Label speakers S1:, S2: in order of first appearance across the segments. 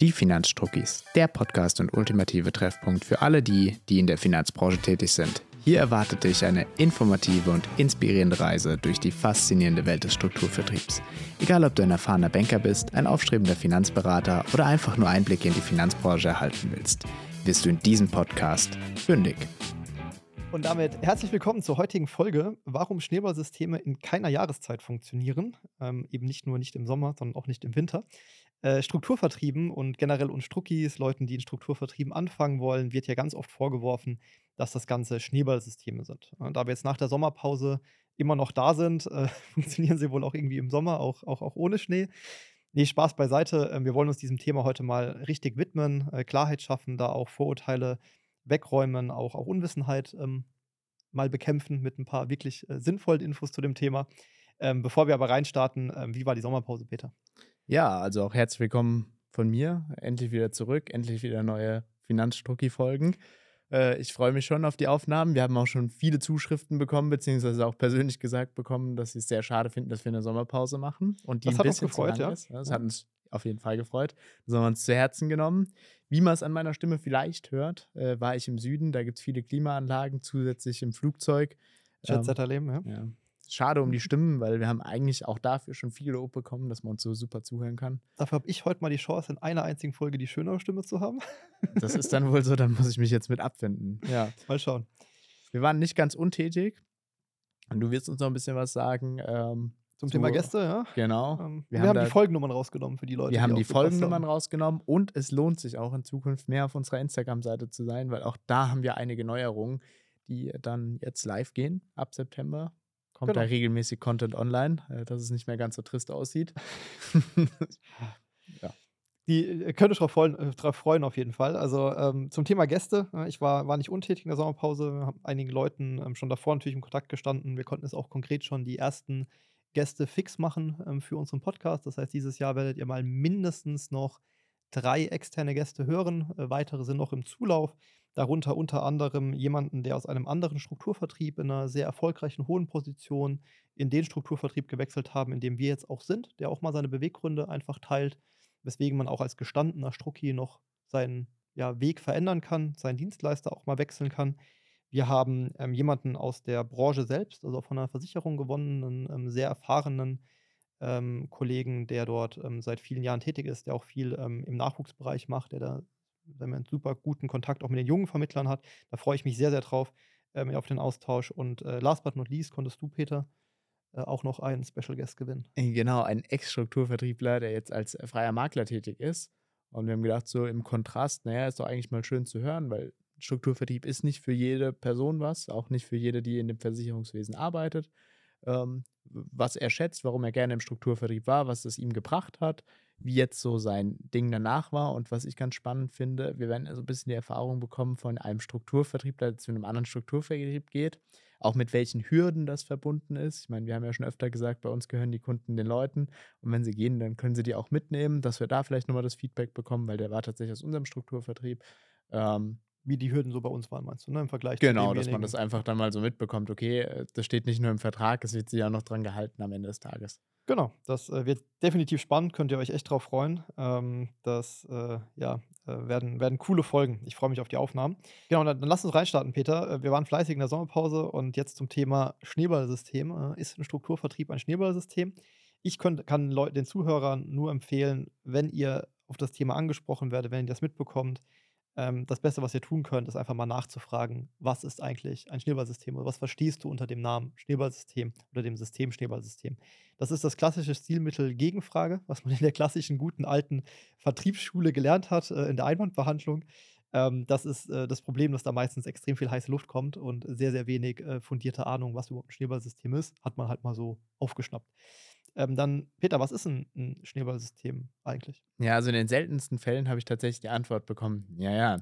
S1: Die Finanzstruckis, der Podcast und ultimative Treffpunkt für alle die, die in der Finanzbranche tätig sind. Hier erwartet dich eine informative und inspirierende Reise durch die faszinierende Welt des Strukturvertriebs. Egal, ob du ein erfahrener Banker bist, ein aufstrebender Finanzberater oder einfach nur Einblicke in die Finanzbranche erhalten willst, wirst du in diesem Podcast fündig.
S2: Und damit herzlich willkommen zur heutigen Folge, warum Schneeballsysteme in keiner Jahreszeit funktionieren. Ähm, eben nicht nur nicht im Sommer, sondern auch nicht im Winter. Äh, Strukturvertrieben und generell uns Struckis, Leuten, die in Strukturvertrieben anfangen wollen, wird ja ganz oft vorgeworfen, dass das Ganze Schneeballsysteme sind. Und da wir jetzt nach der Sommerpause immer noch da sind, äh, funktionieren sie wohl auch irgendwie im Sommer, auch, auch, auch ohne Schnee. Nee, Spaß beiseite. Äh, wir wollen uns diesem Thema heute mal richtig widmen, äh, Klarheit schaffen, da auch Vorurteile wegräumen, auch, auch Unwissenheit ähm, mal bekämpfen mit ein paar wirklich äh, sinnvollen Infos zu dem Thema. Ähm, bevor wir aber reinstarten, ähm, wie war die Sommerpause, Peter?
S1: Ja, also auch herzlich willkommen von mir. Endlich wieder zurück, endlich wieder neue Finanzstrucki-Folgen. Äh, ich freue mich schon auf die Aufnahmen. Wir haben auch schon viele Zuschriften bekommen, beziehungsweise auch persönlich gesagt bekommen, dass sie es sehr schade finden, dass wir eine Sommerpause machen. Und die
S2: das
S1: ein
S2: bisschen uns gefreut, ja. Ist.
S1: Das hat uns auf jeden Fall gefreut. Das haben wir uns zu Herzen genommen. Wie man es an meiner Stimme vielleicht hört, äh, war ich im Süden. Da gibt es viele Klimaanlagen, zusätzlich im Flugzeug.
S2: Jet-Set-Erleben,
S1: ähm, ja. ja. Schade um die Stimmen, weil wir haben eigentlich auch dafür schon viel Lob bekommen, dass man uns so super zuhören kann.
S2: Dafür habe ich heute mal die Chance, in einer einzigen Folge die schönere Stimme zu haben.
S1: Das ist dann wohl so, dann muss ich mich jetzt mit abfinden.
S2: Ja. Mal schauen.
S1: Wir waren nicht ganz untätig. Und du wirst uns noch ein bisschen was sagen. Ähm,
S2: zum Thema Gäste, ja.
S1: Genau.
S2: Ähm, wir, wir, haben, haben die Folgennummern rausgenommen für die Leute.
S1: Wir haben die, die Folgennummern rausgenommen und es lohnt sich auch in Zukunft mehr auf unserer Instagram-Seite zu sein, weil auch da haben wir einige Neuerungen, die dann jetzt live gehen ab September. Kommt genau. da regelmäßig Content online, äh, dass es nicht mehr ganz so trist aussieht.
S2: ja. Die äh, könnt euch darauf freuen, äh, freuen, auf jeden Fall. Also ähm, zum Thema Gäste, ich war, war nicht untätig in der Sommerpause, wir haben einigen Leuten ähm, schon davor natürlich im Kontakt gestanden. Wir konnten jetzt auch konkret schon die ersten Gäste fix machen ähm, für unseren Podcast. Das heißt, dieses Jahr werdet ihr mal mindestens noch drei externe Gäste hören. Äh, weitere sind noch im Zulauf. Darunter unter anderem jemanden, der aus einem anderen Strukturvertrieb in einer sehr erfolgreichen hohen Position in den Strukturvertrieb gewechselt haben, in dem wir jetzt auch sind, der auch mal seine Beweggründe einfach teilt, weswegen man auch als gestandener Strucki noch seinen ja, Weg verändern kann, seinen Dienstleister auch mal wechseln kann. Wir haben ähm, jemanden aus der Branche selbst, also von einer Versicherung gewonnenen, ähm, sehr erfahrenen ähm, Kollegen, der dort ähm, seit vielen Jahren tätig ist, der auch viel ähm, im Nachwuchsbereich macht, der da einen super guten Kontakt auch mit den jungen Vermittlern hat. Da freue ich mich sehr, sehr drauf ähm, auf den Austausch. Und äh, last but not least konntest du, Peter, äh, auch noch einen Special Guest gewinnen.
S1: Äh, genau, ein Ex-Strukturvertriebler, der jetzt als äh, freier Makler tätig ist. Und wir haben gedacht, so im Kontrast, naja, ist doch eigentlich mal schön zu hören, weil Strukturvertrieb ist nicht für jede Person was, auch nicht für jede, die in dem Versicherungswesen arbeitet. Ähm, was er schätzt, warum er gerne im Strukturvertrieb war, was es ihm gebracht hat, wie jetzt so sein Ding danach war und was ich ganz spannend finde, wir werden so also ein bisschen die Erfahrung bekommen von einem Strukturvertrieb, der zu einem anderen Strukturvertrieb geht, auch mit welchen Hürden das verbunden ist. Ich meine, wir haben ja schon öfter gesagt, bei uns gehören die Kunden den Leuten und wenn sie gehen, dann können sie die auch mitnehmen, dass wir da vielleicht nochmal das Feedback bekommen, weil der war tatsächlich aus unserem Strukturvertrieb.
S2: Ähm, wie die Hürden so bei uns waren, meinst du, ne? Im Vergleich
S1: genau, zu Genau, dass man das einfach dann mal so mitbekommt, okay, äh, das steht nicht nur im Vertrag, es wird sich auch noch dran gehalten am Ende des Tages.
S2: Genau, das äh, wird definitiv spannend, könnt ihr euch echt drauf freuen. Ähm, das äh, ja, äh, werden, werden coole Folgen. Ich freue mich auf die Aufnahmen. Genau, dann, dann lass uns reinstarten, Peter. Äh, wir waren fleißig in der Sommerpause und jetzt zum Thema Schneeballsystem. Ist ein Strukturvertrieb ein Schneeballsystem? Ich könnt, kann Leu den Zuhörern nur empfehlen, wenn ihr auf das Thema angesprochen werdet, wenn ihr das mitbekommt, ähm, das Beste, was ihr tun könnt, ist einfach mal nachzufragen, was ist eigentlich ein Schneeballsystem oder was verstehst du unter dem Namen Schneeballsystem oder dem System Schneeballsystem. Das ist das klassische Stilmittel Gegenfrage, was man in der klassischen guten alten Vertriebsschule gelernt hat, äh, in der Einwandbehandlung. Ähm, das ist äh, das Problem, dass da meistens extrem viel heiße Luft kommt und sehr, sehr wenig äh, fundierte Ahnung, was überhaupt ein Schneeballsystem ist, hat man halt mal so aufgeschnappt. Ähm, dann, Peter, was ist ein, ein Schneeballsystem eigentlich?
S1: Ja, also in den seltensten Fällen habe ich tatsächlich die Antwort bekommen, ja, ja,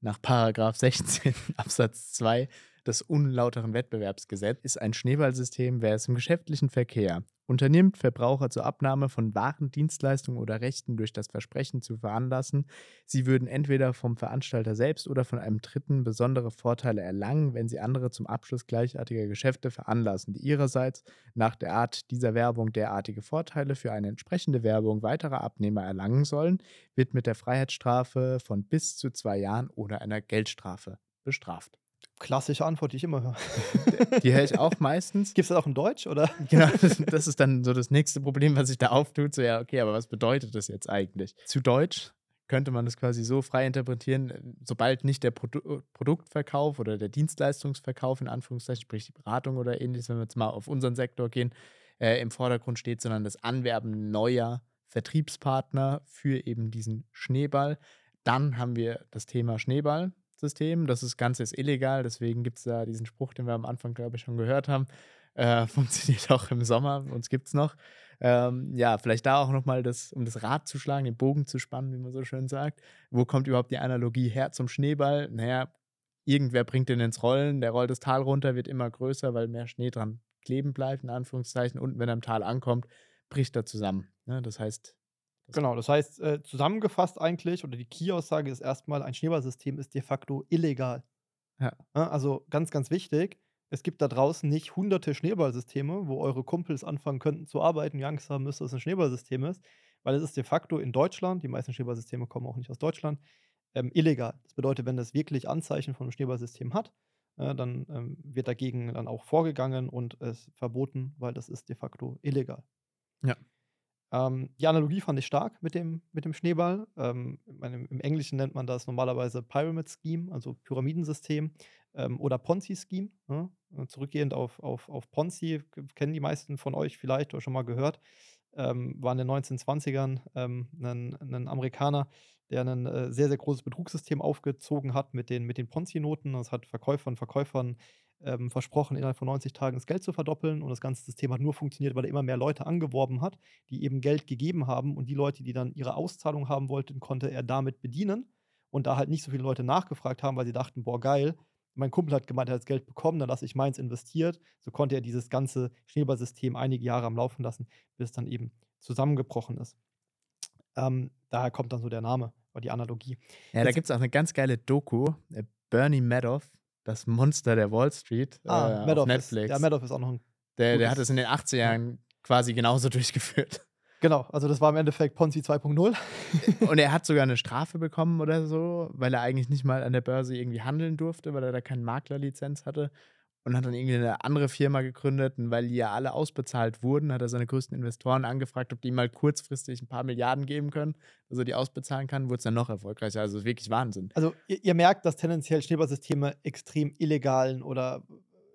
S1: nach Paragraph 16 Absatz 2 des unlauteren Wettbewerbsgesetzes ist ein Schneeballsystem, wer es im geschäftlichen Verkehr unternimmt, Verbraucher zur Abnahme von Waren, Dienstleistungen oder Rechten durch das Versprechen zu veranlassen. Sie würden entweder vom Veranstalter selbst oder von einem Dritten besondere Vorteile erlangen, wenn sie andere zum Abschluss gleichartiger Geschäfte veranlassen, die ihrerseits nach der Art dieser Werbung derartige Vorteile für eine entsprechende Werbung weiterer Abnehmer erlangen sollen, wird mit der Freiheitsstrafe von bis zu zwei Jahren oder einer Geldstrafe bestraft.
S2: Klassische Antwort, die ich immer höre.
S1: Die höre ich auch meistens.
S2: Gibt es das auch in Deutsch, oder?
S1: Genau, das, das, ist dann so das nächste Problem, was sich da auftut. So, ja, okay, aber was bedeutet das jetzt eigentlich? Zu Deutsch könnte man das quasi so frei interpretieren, sobald nicht der Produ Produktverkauf oder der Dienstleistungsverkauf in Anführungszeichen, sprich die Beratung oder ähnliches, wenn wir jetzt mal auf unseren Sektor gehen, äh, im Vordergrund steht, sondern das Anwerben neuer Vertriebspartner für eben diesen Schneeball. Dann haben wir das Thema Schneeball. System. Das Ganze ist illegal, deswegen gibt es da diesen Spruch, den wir am Anfang, glaube ich, schon gehört haben. Äh, funktioniert auch im Sommer, uns gibt es noch. Ähm, ja, vielleicht da auch nochmal, das, um das Rad zu schlagen, den Bogen zu spannen, wie man so schön sagt. Wo kommt überhaupt die Analogie her zum Schneeball? Naja, irgendwer bringt den ins Rollen, der rollt das Tal runter, wird immer größer, weil mehr Schnee dran kleben bleibt, in Anführungszeichen. Und wenn er im Tal ankommt, bricht er zusammen. Ne? Das heißt,
S2: Genau, das heißt, äh, zusammengefasst eigentlich, oder die Key-Aussage ist erstmal, ein Schneeballsystem ist de facto illegal.
S1: Ja.
S2: Ja, also ganz, ganz wichtig, es gibt da draußen nicht hunderte Schneeballsysteme, wo eure Kumpels anfangen könnten zu arbeiten, die Angst haben müssen, dass es ein Schneeballsystem ist, weil es ist de facto in Deutschland, die meisten Schneeballsysteme kommen auch nicht aus Deutschland, ähm, illegal. Das bedeutet, wenn das wirklich Anzeichen von einem Schneeballsystem hat, äh, dann ähm, wird dagegen dann auch vorgegangen und es verboten, weil das ist de facto illegal.
S1: Ja.
S2: Ähm, die Analogie fand ich stark mit dem, mit dem Schneeball. Ähm, Im Englischen nennt man das normalerweise Pyramid Scheme, also Pyramidensystem ähm, oder Ponzi Scheme. Ne? Äh, zurückgehend auf, auf, auf Ponzi, kennen die meisten von euch vielleicht oder schon mal gehört. Ähm, war in den 1920ern ähm, ein, ein, Amerikaner, der ein äh, sehr, sehr großes Betrugssystem aufgezogen hat mit den, mit den Ponzi-Noten. Das hat Verkäufern, Verkäufern ähm, versprochen, innerhalb von 90 Tagen das Geld zu verdoppeln. Und das ganze System hat nur funktioniert, weil er immer mehr Leute angeworben hat, die eben Geld gegeben haben. Und die Leute, die dann ihre Auszahlung haben wollten, konnte er damit bedienen. Und da halt nicht so viele Leute nachgefragt haben, weil sie dachten, boah, geil, mein Kumpel hat gemeint, er hat das Geld bekommen, dann lasse ich meins investiert. So konnte er dieses ganze Schneeballsystem einige Jahre am Laufen lassen, bis es dann eben zusammengebrochen ist. Ähm, daher kommt dann so der Name oder die Analogie.
S1: Ja, Jetzt, da gibt es auch eine ganz geile Doku. Äh, Bernie Madoff, das Monster der Wall Street
S2: ah, äh, auf Netflix. Ja, Madoff ist auch noch ein.
S1: Der, der hat es in den 80er Jahren quasi genauso durchgeführt.
S2: Genau, also das war im Endeffekt Ponzi 2.0.
S1: und er hat sogar eine Strafe bekommen oder so, weil er eigentlich nicht mal an der Börse irgendwie handeln durfte, weil er da keine Maklerlizenz hatte und hat dann irgendwie eine andere Firma gegründet. Und weil die ja alle ausbezahlt wurden, hat er seine größten Investoren angefragt, ob die mal kurzfristig ein paar Milliarden geben können, er die ausbezahlen kann, wurde es dann noch erfolgreicher. Also wirklich Wahnsinn.
S2: Also ihr, ihr merkt, dass tendenziell Schneeballsysteme extrem illegalen oder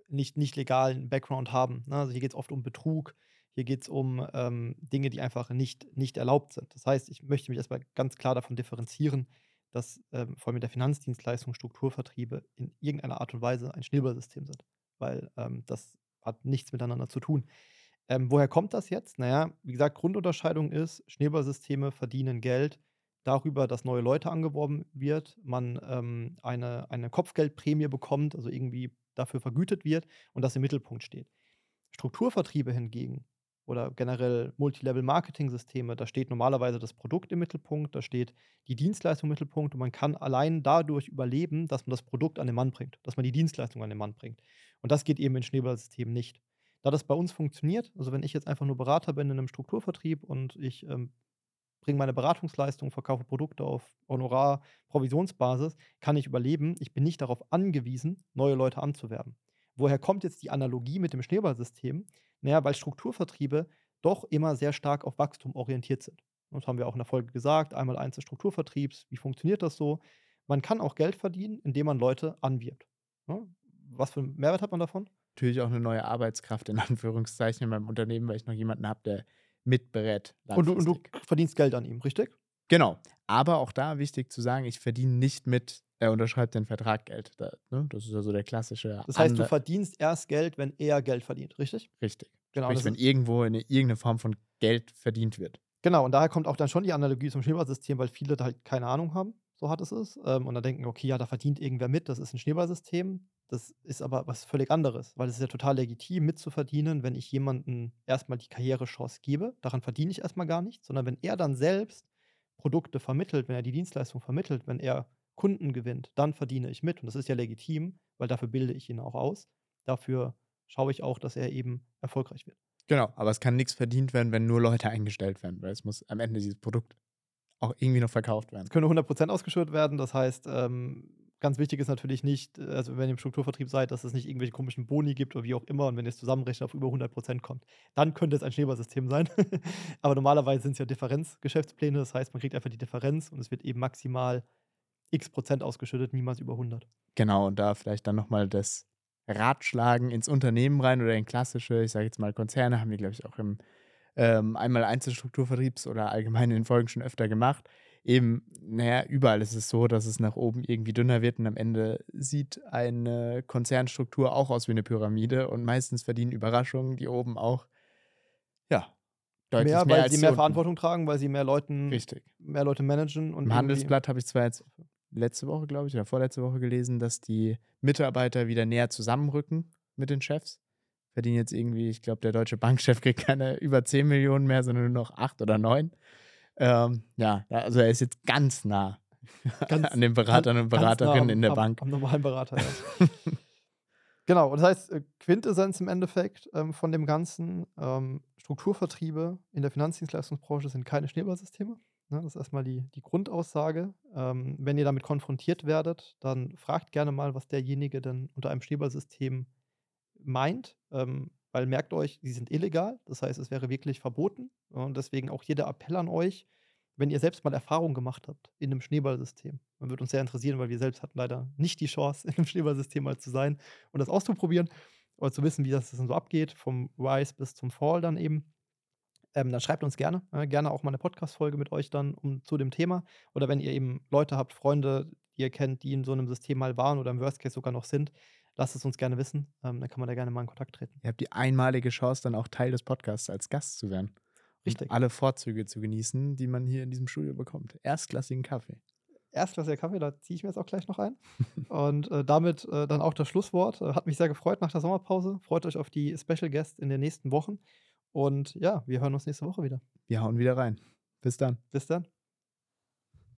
S2: nicht, nicht legalen Background haben. Ne? Also hier geht es oft um Betrug, hier geht es um ähm, Dinge, die einfach nicht, nicht erlaubt sind. Das heißt, ich möchte mich erstmal ganz klar davon differenzieren, dass ähm, vor allem mit der Finanzdienstleistung Strukturvertriebe in irgendeiner Art und Weise ein Schneeballsystem sind weil ähm, das hat nichts miteinander zu tun. Ähm, woher kommt das jetzt? Naja, wie gesagt, Grundunterscheidung ist, Schneeballsysteme verdienen Geld darüber, dass neue Leute angeworben wird, man ähm, eine, eine Kopfgeldprämie bekommt, also irgendwie dafür vergütet wird und das im Mittelpunkt steht. Strukturvertriebe hingegen oder generell Multilevel-Marketing-Systeme, da steht normalerweise das Produkt im Mittelpunkt, da steht die Dienstleistung im Mittelpunkt und man kann allein dadurch überleben, dass man das Produkt an den Mann bringt, dass man die Dienstleistung an den Mann bringt. Und das geht eben in Schneeballsystemen nicht. Da das bei uns funktioniert, also wenn ich jetzt einfach nur Berater bin in einem Strukturvertrieb und ich ähm, bringe meine Beratungsleistung, verkaufe Produkte auf Honorar, Provisionsbasis, kann ich überleben. Ich bin nicht darauf angewiesen, neue Leute anzuwerben. Woher kommt jetzt die Analogie mit dem Schneeballsystem? Naja, weil Strukturvertriebe doch immer sehr stark auf Wachstum orientiert sind. Das haben wir auch in der Folge gesagt. Einmal eins des Strukturvertriebs. Wie funktioniert das so? Man kann auch Geld verdienen, indem man Leute anwirbt. Was für einen Mehrwert hat man davon?
S1: Natürlich auch eine neue Arbeitskraft in Anführungszeichen in meinem Unternehmen, weil ich noch jemanden habe, der mitberät.
S2: Und du, und du verdienst Geld an ihm, richtig?
S1: Genau. Aber auch da wichtig zu sagen, ich verdiene nicht mit, er unterschreibt den Vertrag Geld. Da, ne? Das ist ja so der klassische.
S2: Das heißt, du verdienst erst Geld, wenn er Geld verdient, richtig?
S1: Richtig. Genau. Sprich, wenn irgendwo eine, irgendeine Form von Geld verdient wird.
S2: Genau, und daher kommt auch dann schon die Analogie zum Schneeballsystem, weil viele da halt keine Ahnung haben. So hart es ist. Ähm, und dann denken, okay, ja, da verdient irgendwer mit, das ist ein Schneeballsystem. Das ist aber was völlig anderes, weil es ist ja total legitim, mitzuverdienen, wenn ich jemandem erstmal die Karrierechance gebe. Daran verdiene ich erstmal gar nichts, sondern wenn er dann selbst Produkte vermittelt, wenn er die Dienstleistung vermittelt, wenn er Kunden gewinnt, dann verdiene ich mit. Und das ist ja legitim, weil dafür bilde ich ihn auch aus. Dafür schaue ich auch, dass er eben erfolgreich wird.
S1: Genau, aber es kann nichts verdient werden, wenn nur Leute eingestellt werden, weil es muss am Ende dieses Produkt auch irgendwie noch verkauft werden.
S2: Es können 100% ausgeschüttet werden, das heißt, ähm, ganz wichtig ist natürlich nicht, also wenn ihr im Strukturvertrieb seid, dass es nicht irgendwelche komischen Boni gibt oder wie auch immer und wenn ihr es zusammenrechnet auf über 100% kommt, dann könnte es ein Schneeballsystem sein. aber normalerweise sind es ja Differenzgeschäftspläne, das heißt, man kriegt einfach die Differenz und es wird eben maximal x Prozent ausgeschüttet, niemals über 100.
S1: Genau, und da vielleicht dann nochmal das Ratschlagen ins Unternehmen rein oder in klassische, ich sage jetzt mal Konzerne, haben wir, glaube ich, auch im ähm, einmal Einzelstrukturvertriebs oder allgemein in den Folgen schon öfter gemacht. Eben, naja, überall ist es so, dass es nach oben irgendwie dünner wird und am Ende sieht eine Konzernstruktur auch aus wie eine Pyramide und meistens verdienen Überraschungen, die oben auch, ja,
S2: deutlich mehr, mehr weil sie mehr unten. Verantwortung tragen, weil sie mehr Leuten,
S1: Richtig.
S2: mehr Leute managen.
S1: Und Im Handelsblatt habe ich zwar jetzt letzte Woche, glaube ich, oder vorletzte Woche gelesen, dass die Mitarbeiter wieder näher zusammenrücken mit den Chefs. Verdienen jetzt irgendwie, ich glaube, der deutsche Bankchef kriegt keine über 10 Millionen mehr, sondern nur noch 8 oder 9. Ähm, ja, also er ist jetzt ganz nah ganz, an den Beratern und Beraterinnen nah in der
S2: am,
S1: Bank.
S2: Am normalen Berater, ja. genau, und das heißt, äh, Quintessenz im Endeffekt ähm, von dem Ganzen, ähm, Strukturvertriebe in der Finanzdienstleistungsbranche sind keine Schneeballsysteme. Ne, das ist erstmal die, die Grundaussage. Ähm, wenn ihr damit konfrontiert werdet, dann fragt gerne mal, was derjenige denn unter einem Schneeballsystem meint. Ähm, weil merkt euch, sie sind illegal. Das heißt, es wäre wirklich verboten. Und deswegen auch jeder Appell an euch, wenn ihr selbst mal Erfahrung gemacht habt in einem Schneeballsystem. Man würde uns sehr interessieren, weil wir selbst hatten leider nicht die Chance, in einem Schneeballsystem mal zu sein und das auszuprobieren oder zu wissen, wie das dann so abgeht, vom Rise bis zum Fall dann eben ähm, dann schreibt uns gerne. Äh, gerne auch mal eine Podcast-Folge mit euch dann um, zu dem Thema. Oder wenn ihr eben Leute habt, Freunde, die ihr kennt, die in so einem System mal waren oder im Worst Case sogar noch sind, lasst es uns gerne wissen. Ähm, dann kann man da gerne mal in Kontakt treten.
S1: Ihr habt die einmalige Chance, dann auch Teil des Podcasts als Gast zu werden. Richtig. alle Vorzüge zu genießen, die man hier in diesem Studio bekommt. Erstklassigen Kaffee.
S2: Erstklassiger Kaffee, da ziehe ich mir jetzt auch gleich noch ein. Und äh, damit äh, dann auch das Schlusswort. Äh, hat mich sehr gefreut nach der Sommerpause. Freut euch auf die Special Guests in den nächsten Wochen. Und ja, wir hören uns nächste Woche wieder.
S1: Wir hauen wieder rein. Bis dann.
S2: Bis dann.